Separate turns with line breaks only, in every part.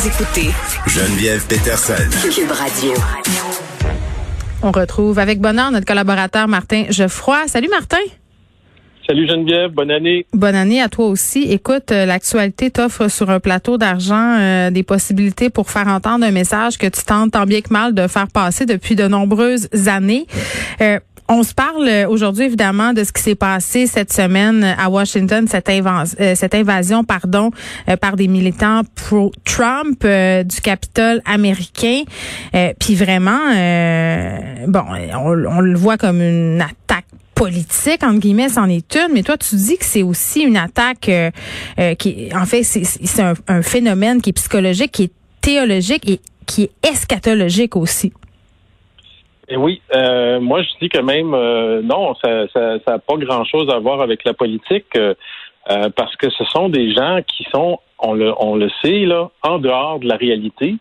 Vous écoutez
Geneviève Peterson.
Cube Radio.
On retrouve avec bonheur notre collaborateur Martin Geoffroy. Salut Martin.
Salut Geneviève, bonne année.
Bonne année à toi aussi. Écoute, euh, l'actualité t'offre sur un plateau d'argent euh, des possibilités pour faire entendre un message que tu tentes tant bien que mal de faire passer depuis de nombreuses années. Euh, on se parle aujourd'hui évidemment de ce qui s'est passé cette semaine à Washington, cette, euh, invasion pardon euh, par des militants pro-Trump euh, du Capitole américain. Puis vraiment, bon, on, on, le voit comme une attaque politique entre guillemets, c'en est une. Mais toi, tu dis que c'est aussi une attaque qui, en fait, c'est un, un phénomène qui est psychologique, qui est théologique et qui est eschatologique aussi.
Et eh oui, euh, moi je dis que même euh, non, ça n'a ça, ça pas grand-chose à voir avec la politique euh, euh, parce que ce sont des gens qui sont, on le, on le sait là, en dehors de la réalité,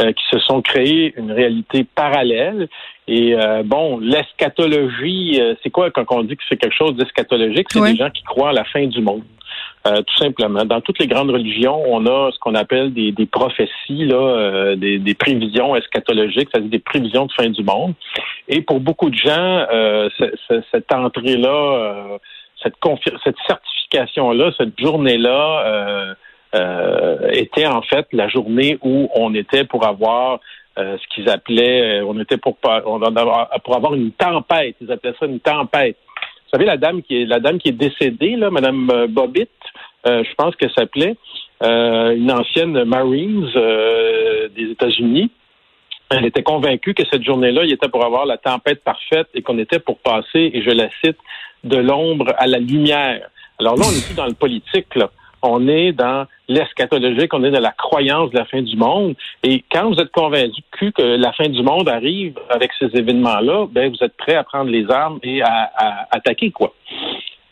qui se sont créés une réalité parallèle. Et bon, l'eschatologie, c'est quoi quand on dit que c'est quelque chose d'eschatologique? C'est des gens qui croient à la fin du monde. Euh, tout simplement. Dans toutes les grandes religions, on a ce qu'on appelle des, des prophéties, là, euh, des, des, prévisions eschatologiques, c'est-à-dire des prévisions de fin du monde. Et pour beaucoup de gens, euh, cette entrée-là, cette, cette certification-là, cette journée-là était en fait la journée où on était pour avoir ce qu'ils appelaient, on était pour, pour avoir une tempête. Ils appelaient ça une tempête. Vous savez, la dame qui est la dame qui est décédée, là, Madame euh, Bobbitt, euh, je pense qu'elle s'appelait, euh, une ancienne Marines des États-Unis. Elle était convaincue que cette journée-là, il était pour avoir la tempête parfaite et qu'on était pour passer, et je la cite, de l'ombre à la lumière. Alors là, on est plus dans le politique, là on est dans l'eschatologique, on est dans la croyance de la fin du monde. Et quand vous êtes convaincu que la fin du monde arrive avec ces événements-là, ben vous êtes prêt à prendre les armes et à, attaquer quoi.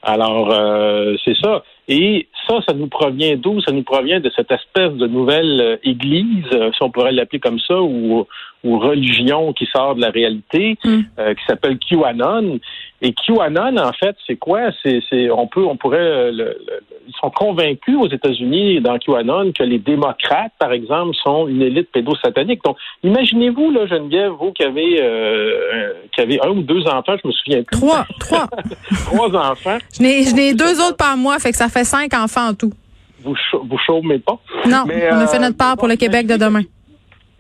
Alors euh, c'est ça. Et ça, ça nous provient d'où? Ça nous provient de cette espèce de nouvelle euh, église, euh, si on pourrait l'appeler comme ça, ou, ou religion qui sort de la réalité, mm. euh, qui s'appelle QAnon. Et QAnon, en fait, c'est quoi? C'est, on peut, on pourrait, ils sont convaincus aux États-Unis dans QAnon que les démocrates, par exemple, sont une élite pédosatanique. Donc, imaginez-vous, là, Geneviève, vous qui avez, qui avez un ou deux enfants, je me souviens plus.
Trois, trois.
trois enfants.
Je n'ai, je n'ai deux autres par moi, fait que ça fait cinq enfants en tout.
Vous, vous chômez pas?
Non, on a fait notre part pour le Québec de demain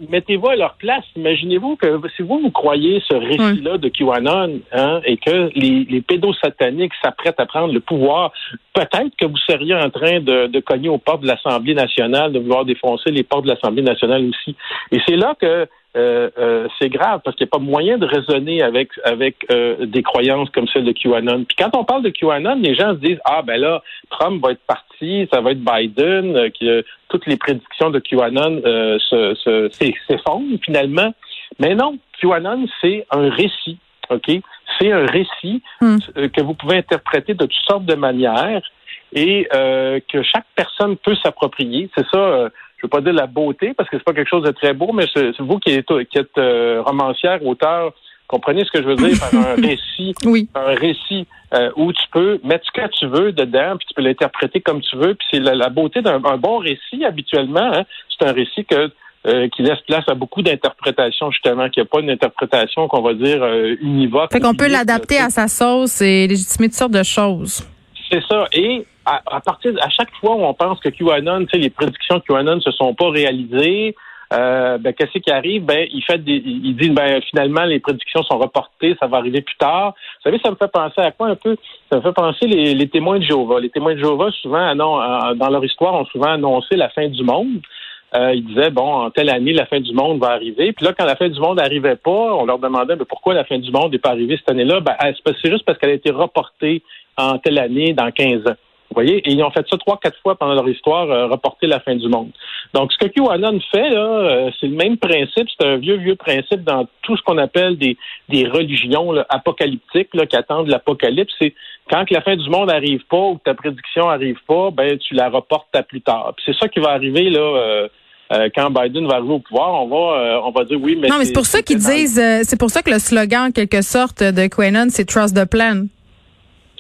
mettez-vous à leur place. Imaginez-vous que si vous, vous croyez ce récit-là de QAnon hein, et que les, les pédosataniques s'apprêtent à prendre le pouvoir, peut-être que vous seriez en train de, de cogner aux portes de l'Assemblée nationale, de vouloir défoncer les portes de l'Assemblée nationale aussi. Et c'est là que euh, euh, c'est grave parce qu'il n'y a pas moyen de raisonner avec avec euh, des croyances comme celle de QAnon. Puis quand on parle de QAnon, les gens se disent ah ben là Trump va être parti, ça va être Biden, que toutes les prédictions de QAnon se, se, s'effondrent finalement. Mais non, QAnon c'est un récit, ok? C'est un récit hmm. que vous pouvez interpréter de toutes sortes de manières et que chaque personne peut s'approprier. C'est ça je veux pas dire la beauté parce que c'est pas quelque chose de très beau, mais c'est vous qui êtes, qui êtes euh, romancière, auteur, comprenez ce que je veux dire par un récit,
oui.
un récit euh, où tu peux mettre ce que tu veux dedans, puis tu peux l'interpréter comme tu veux, puis c'est la, beauté d'un bon récit habituellement. Hein, c'est un récit que euh, qui laisse place à beaucoup d'interprétations, justement, qu'il n'y a pas une interprétation qu'on va dire univoque.
Fait qu'on peut l'adapter à sa sauce et légitimer toutes sortes de choses.
C'est ça. Et à, partir à chaque fois où on pense que QAnon, les prédictions QAnon se sont pas réalisées, euh, ben, qu'est-ce qui arrive? Ben, il fait des, il dit, ben, finalement, les prédictions sont reportées, ça va arriver plus tard. Vous savez, ça me fait penser à quoi un peu? Ça me fait penser les, les témoins de Jéhovah. Les témoins de Jéhovah, souvent, dans leur histoire, ont souvent annoncé la fin du monde. Euh, ils disaient, bon, en telle année, la fin du monde va arriver. Puis là, quand la fin du monde n'arrivait pas, on leur demandait, mais pourquoi la fin du monde n'est pas arrivée cette année-là? Ben, c'est juste parce qu'elle a été reportée en telle année, dans 15 ans? Vous voyez, et ils ont fait ça trois, quatre fois pendant leur histoire, euh, reporter la fin du monde. Donc, ce que QAnon fait, là, euh, c'est le même principe, c'est un vieux, vieux principe dans tout ce qu'on appelle des, des religions là, apocalyptiques là, qui attendent l'apocalypse. C'est quand que la fin du monde arrive pas ou que ta prédiction arrive pas, ben tu la reportes à plus tard. Puis c'est ça qui va arriver là. Euh, euh, quand Biden va arriver au pouvoir, on va, euh, on va dire oui, mais
non, mais c'est pour ça qu'ils disent, c'est pour ça que le slogan en quelque sorte de QAnon, c'est Trust the Plan.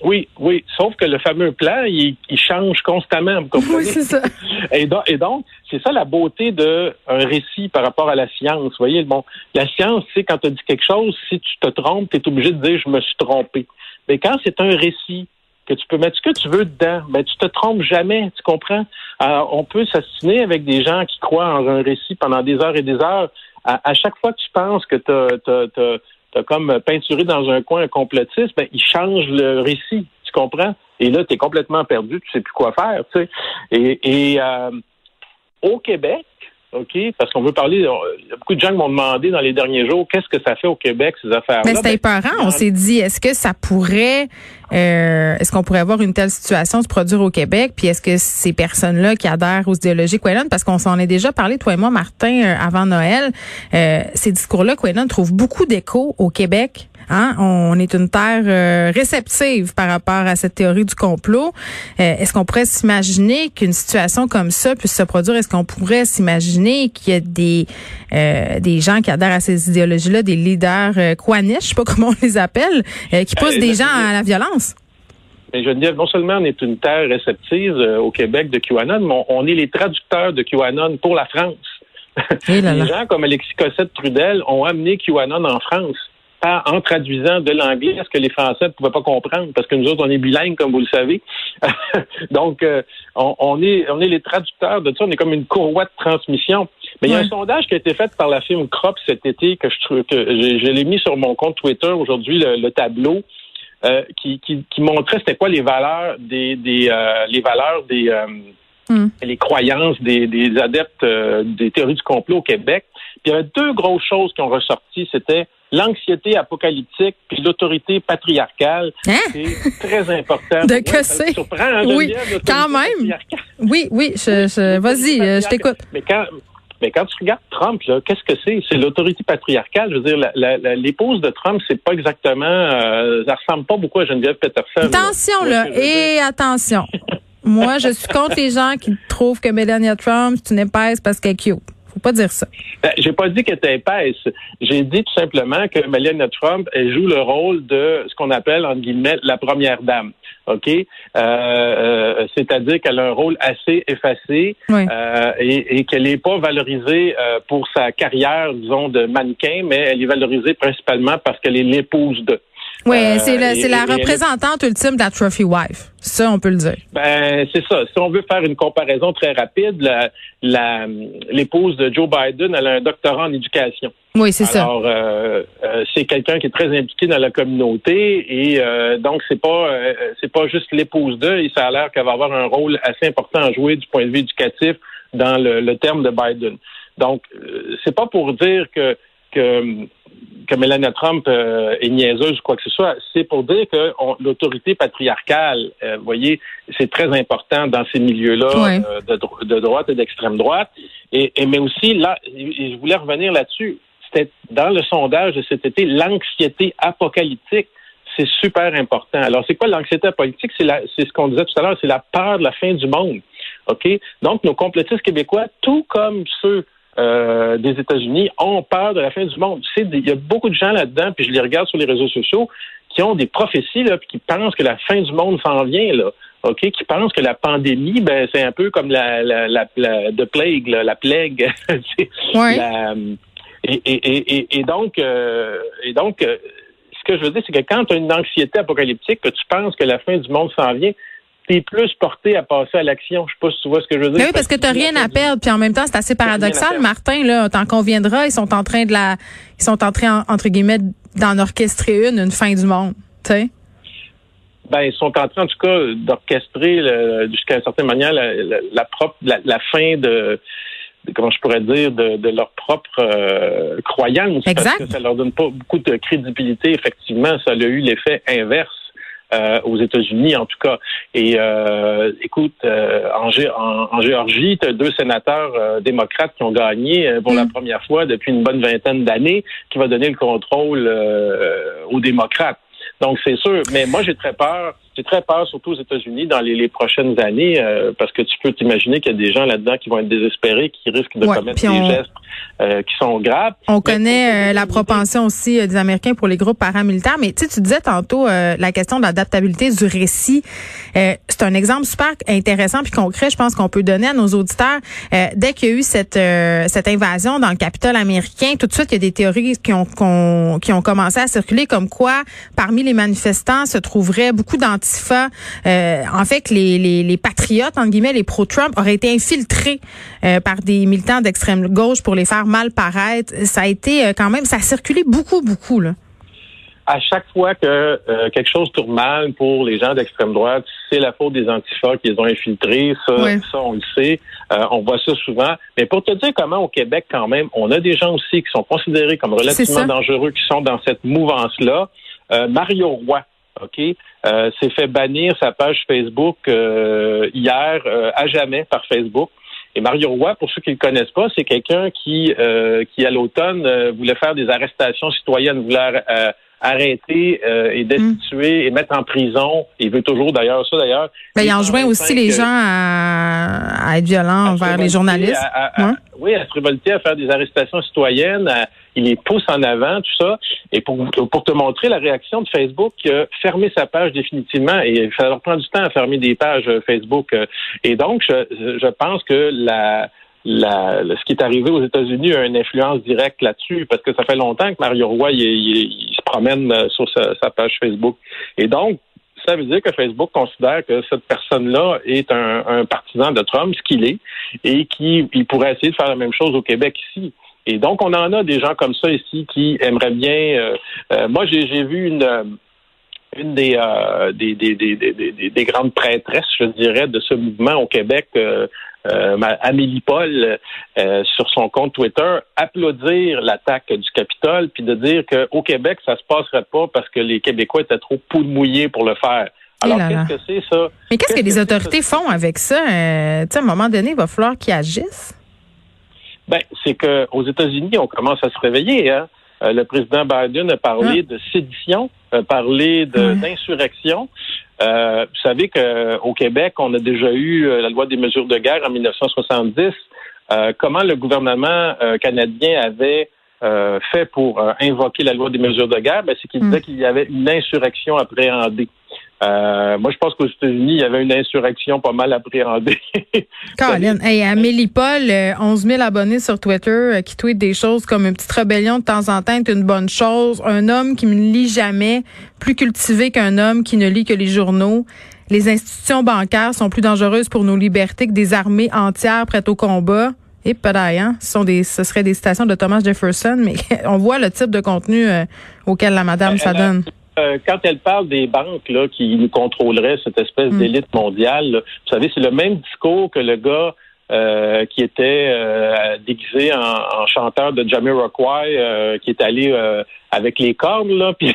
Oui, oui. Sauf que le fameux plan, il, il change constamment. Vous comprenez?
Oui, c'est ça.
Et, do- et donc, c'est ça la beauté d'un récit par rapport à la science. Vous voyez, bon, la science, c'est quand tu dis quelque chose, si tu te trompes, tu es obligé de dire je me suis trompé. Mais quand c'est un récit, que tu peux mettre ce que tu veux dedans, ben tu te trompes jamais, tu comprends? Alors, on peut s'assiner avec des gens qui croient en un récit pendant des heures et des heures. À, à chaque fois que tu penses que tu as, comme peinturé dans un coin un complotiste, ben ils changent le récit, tu comprends? Et là, tu es complètement perdu, tu sais plus quoi faire, tu sais. Et, et euh, au Québec, OK, parce qu'on veut parler, il y a beaucoup de gens qui m'ont demandé dans les derniers jours, qu'est-ce que ça fait au Québec, ces affaires-là?
Mais c'était
Ben,
épeurant. On s'est dit, est-ce que ça pourrait, euh, est-ce qu'on pourrait avoir une telle situation se produire au Québec? Puis est-ce que ces personnes-là qui adhèrent aux idéologies Quenon, parce qu'on s'en est déjà parlé, toi et moi, Martin, euh, avant Noël, euh, ces discours-là, Quenon trouvent beaucoup d'écho au Québec. Hein? On est une terre euh, réceptive par rapport à cette théorie du complot. Euh, Est-ce qu'on pourrait s'imaginer qu'une situation comme ça puisse se produire? Est-ce qu'on pourrait s'imaginer qu'il y a des euh, des gens qui adhèrent à ces idéologies-là, des leaders euh, je sais pas comment on les appelle, euh, qui poussent des gens à la violence?
Mais dire, non seulement on est une terre réceptive euh, au Québec de QAnon, mais on, on est les traducteurs de QAnon pour la France.
Eh là là.
Les gens comme Alexis Cossette-Trudel ont amené QAnon en France par- en traduisant de l'anglais ce que les Français ne pouvaient pas comprendre, parce que nous autres, on est bilingues, comme vous le savez. Donc, euh, on, on est, on est les traducteurs de ça, on est comme une courroie de transmission. Mais il y a un sondage qui a été fait par la firme Crop cet été, que je que l'ai mis sur mon compte Twitter aujourd'hui, le, le tableau. Euh, qui, qui, qui montrait c'était quoi les valeurs des, des euh, les valeurs des euh,
Hmm.
les croyances des, des adeptes des théories du complot au Québec. Puis il y avait deux grosses choses qui ont ressorti, c'était l'anxiété apocalyptique puis l'autorité patriarcale.
Hein?
C'est très important.
De que c'est?
hein,
Oui, quand même. Oui, oui, je, je- vas-y, je t'écoute.
Mais quand, mais quand tu regardes Trump, là, qu'est-ce que c'est? C'est l'autorité patriarcale. Je veux dire, l'épouse de Trump, c'est pas exactement, euh, ça ressemble pas beaucoup à Geneviève Peterson.
Attention là, et attention. Moi, je suis contre les gens qui trouvent que Melania Trump, c'est une épaisse parce qu'elle est cute. Pas dire ça.
Ben, j'ai pas dit qu'elle était épaisse. J'ai dit tout simplement que Melania Trump, elle joue le rôle de ce qu'on appelle, entre guillemets, la première dame. OK? Euh, euh, c'est-à-dire qu'elle a un rôle assez effacé
Oui.
euh, et, et qu'elle n'est pas valorisée pour sa carrière, disons, de mannequin, mais elle est valorisée principalement parce qu'elle est l'épouse de.
Oui,
Euh,
c'est
et-
la
et-
représentante ultime de la trophy wife. Ça, on peut le dire.
Ben, c'est ça. Si on veut faire une comparaison très rapide, la- la- l'épouse de Joe Biden, elle a un doctorat en éducation.
Oui, c'est ça.
Alors, euh, euh, c'est quelqu'un qui est très impliqué dans la communauté et euh, donc c'est pas c'est pas juste l'épouse d'eux. Et ça a l'air qu'elle va avoir un rôle assez important à jouer du point de vue éducatif dans le, le terme de Biden. Donc, c'est pas pour dire que que que Melania Trump euh, est niaiseuse ou quoi que ce soit, c'est pour dire que l'autorité patriarcale, euh, vous voyez, c'est très important dans ces milieux-là euh, de, dro- de droite et d'extrême droite. Et, et- mais aussi là, et je voulais revenir là-dessus. C'était dans le sondage de cet été l'anxiété apocalyptique. C'est super important. Alors, c'est quoi l'anxiété apocalyptique? C'est c'est ce qu'on disait tout à l'heure, c'est la peur de la fin du monde. OK? Donc, nos complotistes québécois, tout comme ceux euh, des États-Unis, ont peur de la fin du monde. Tu sais, Il y a beaucoup de gens là-dedans, puis je les regarde sur les réseaux sociaux, qui ont des prophéties, là, puis qui pensent que la fin du monde s'en vient, là. OK, qui pensent que la pandémie, ben, c'est un peu comme la, la, la, la the plague, là, la plague.
Ouais.
la- et, et, et- et donc, euh, et donc euh, ce que je veux dire, c'est que quand tu as une anxiété apocalyptique, que tu penses que la fin du monde s'en vient, tu es plus porté à passer à l'action. Je sais pas si tu vois ce que je veux dire.
Ben oui, parce que tu rien à perdre. Puis en même temps, c'est assez paradoxal. Martin, là, t'en conviendras, ils sont en train de la, ils sont en train, entre guillemets, d'en orchestrer une, une fin du monde. Tu sais?
Ben, ils sont en train, en tout cas, d'orchestrer jusqu'à une certaine manière la, la, la propre, la, la fin de, de- comment je pourrais dire, de, de leur propre euh, croyance.
Exact.
Parce que ça leur donne pas beaucoup de crédibilité. Effectivement, ça a eu l'effet inverse. Euh, aux États-Unis, en tout cas. Et euh, écoute, euh, en, en, Géorgie, tu as deux sénateurs démocrates qui ont gagné pour la mm. première fois depuis une bonne vingtaine d'années, qui va donner le contrôle aux démocrates. Donc, c'est sûr. Mais moi, j'ai très peur j'ai très peur, surtout aux États-Unis, dans les, prochaines années, euh, parce que tu peux t'imaginer qu'il y a des gens là-dedans qui vont être désespérés, qui risquent de commettre des gestes euh, qui sont graves.
On connaît euh, la propension aussi des Américains pour les groupes paramilitaires, mais tu disais tantôt la question de l'adaptabilité du récit. c'est un exemple super intéressant puis concret, je pense qu'on peut donner à nos auditeurs. dès qu'il y a eu cette cette invasion dans le Capitole américain, tout de suite, il y a des théories qui ont, qui ont commencé à circuler comme quoi, parmi les manifestants, se trouverait beaucoup d'anti euh, en fait, que les, les, les, patriotes, entre guillemets, les pro-Trump, auraient été infiltrés euh, par des militants d'extrême gauche pour les faire mal paraître. Ça a été euh, quand même, ça a circulé beaucoup, beaucoup, là
à chaque fois que quelque chose tourne mal pour les gens d'extrême droite, c'est la faute des antifas qui les ont infiltrés. Ça, ça on le sait. on voit ça souvent. Mais pour te dire comment au Québec, quand même, on a des gens aussi qui sont considérés comme relativement dangereux, qui sont dans cette mouvance-là. Mario Roy, OK, euh, s'est fait bannir sa page Facebook euh, hier euh, à jamais par Facebook. Et Mario Roy, pour ceux qui ne le connaissent pas, c'est quelqu'un qui, qui à l'automne voulait faire des arrestations citoyennes, voulait arrêter et destituer et mettre en prison. Il veut toujours d'ailleurs ça d'ailleurs.
Ben, il enjoint aussi les gens à, être violents envers les journalistes.
Oui, à se révolter, à faire des arrestations citoyennes, il les pousse en avant, tout ça. Et pour, pour te montrer la réaction de Facebook, qui a fermé sa page définitivement. Et ça leur prend du temps à fermer des pages euh, Facebook. Euh. Et donc, je, je pense que la, la, ce qui est arrivé aux États-Unis a une influence directe là-dessus, parce que ça fait longtemps que Mario Roy il, se promène euh, sur sa, sa, page Facebook. Et donc, ça veut dire que Facebook considère que cette personne-là est un, un, partisan de Trump, ce qu'il est, et qu'il pourrait essayer de faire la même chose au Québec ici. Et donc, on en a des gens comme ça ici qui aimeraient bien. Euh, euh, moi, j'ai vu une euh, une des, des, des, des, des, grandes prêtresses, je dirais, de ce mouvement au Québec, Amélie Paul, sur son compte Twitter, applaudir l'attaque du Capitole, puis de dire qu'au Québec, ça se passerait pas parce que les Québécois étaient trop poule mouillés pour le faire. Eh Alors, qu'est-ce que c'est ça?
Mais qu'est-ce que, les autorités font avec ça? Euh, à un moment donné, il va falloir qu'ils agissent.
Ben, c'est qu'aux États-Unis, on commence à se réveiller. Hein? Euh, le président Biden a parlé de sédition, a parlé d'insurrection. Euh, vous savez qu'au Québec, on a déjà eu euh, la loi des mesures de guerre en 1970. comment le gouvernement canadien avait fait pour invoquer la loi des mesures de guerre, ben, c'est qu'il disait mm. qu'il y avait une insurrection appréhendée. Euh, moi, je pense qu'aux États-Unis, il y avait une insurrection pas mal appréhendée.
Colin, hey, Amélie Paul, 11 euh, 000 abonnés sur Twitter euh, qui tweetent des choses comme une petite rébellion de temps en temps est une bonne chose. Un homme qui ne lit jamais, plus cultivé qu'un homme qui ne lit que les journaux. Les institutions bancaires sont plus dangereuses pour nos libertés que des armées entières prêtes au combat. Et pareil, hein? ce, sont des, ce seraient des citations de Thomas Jefferson, mais on voit le type de contenu auquel la madame s'adonne.
Euh, quand elle parle des banques là, qui nous contrôleraient, cette espèce hmm. d'élite mondiale, vous savez, c'est le même discours que le gars euh, qui était euh, déguisé en, chanteur de Jamiroquai, euh, qui est allé avec les cornes, là, puis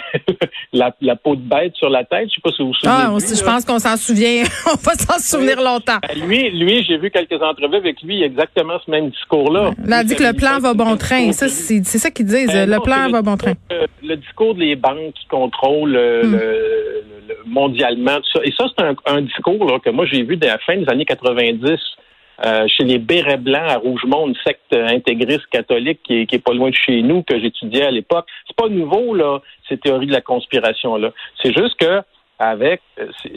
la, peau de bête sur la tête. Je sais pas si vous vous souvenez.
Ah, je pense qu'on s'en souvient. on va s'en souvenir longtemps.
Ben, lui, lui j'ai vu quelques entrevues avec lui, exactement ce même discours-là.
Il a dit que le plan va bon train. Ça, c'est ça qu'ils disent. Ben le plan va bon train.
Le discours des banques qui contrôlent hmm. le, mondialement, tout ça. Et ça, c'est un, discours là, que moi, j'ai vu dès la fin des années 90 euh, chez les bérets blancs à Rougemont, une secte intégriste catholique qui est, pas loin de chez nous, que j'étudiais à l'époque. C'est pas nouveau, là, ces théories de la conspiration-là. C'est juste que avec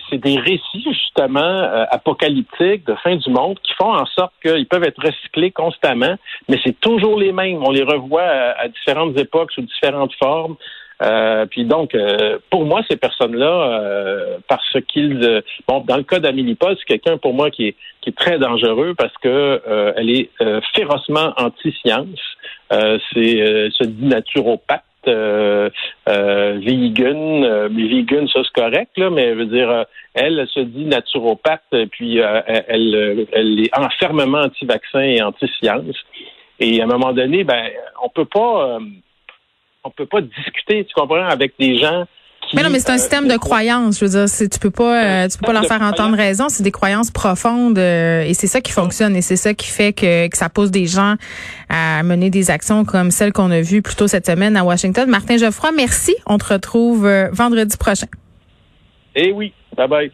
c'est des récits justement euh, apocalyptiques de fin du monde qui font en sorte qu'ils peuvent être recyclés constamment, mais c'est toujours les mêmes. On les revoit à différentes époques sous différentes formes. Euh, puis donc, euh, pour moi, ces personnes-là, euh, parce qu'ils, bon, dans le cas d'Amélie Paul, c'est quelqu'un pour moi qui est, qui est très dangereux parce que elle est férocement anti-science. c'est se dit naturopathe. Euh, vegan, mais vegan, ça c'est correct, là, mais veut dire, elle, se dit naturopathe, puis elle, elle est enfermement anti-vaccin et anti-science. Et à un moment donné, ben, on peut pas on peut pas discuter, tu comprends, avec des gens
mais non, mais c'est un système de croyance. Je veux dire, tu peux pas, tu peux pas leur faire entendre raison. C'est des croyances profondes et c'est ça qui fonctionne et c'est ça qui fait que, que ça pousse des gens à mener des actions comme celles qu'on a vues plus tôt cette semaine à Washington. Martin Geoffroy, merci. On te retrouve vendredi prochain.
Eh oui. Bye bye.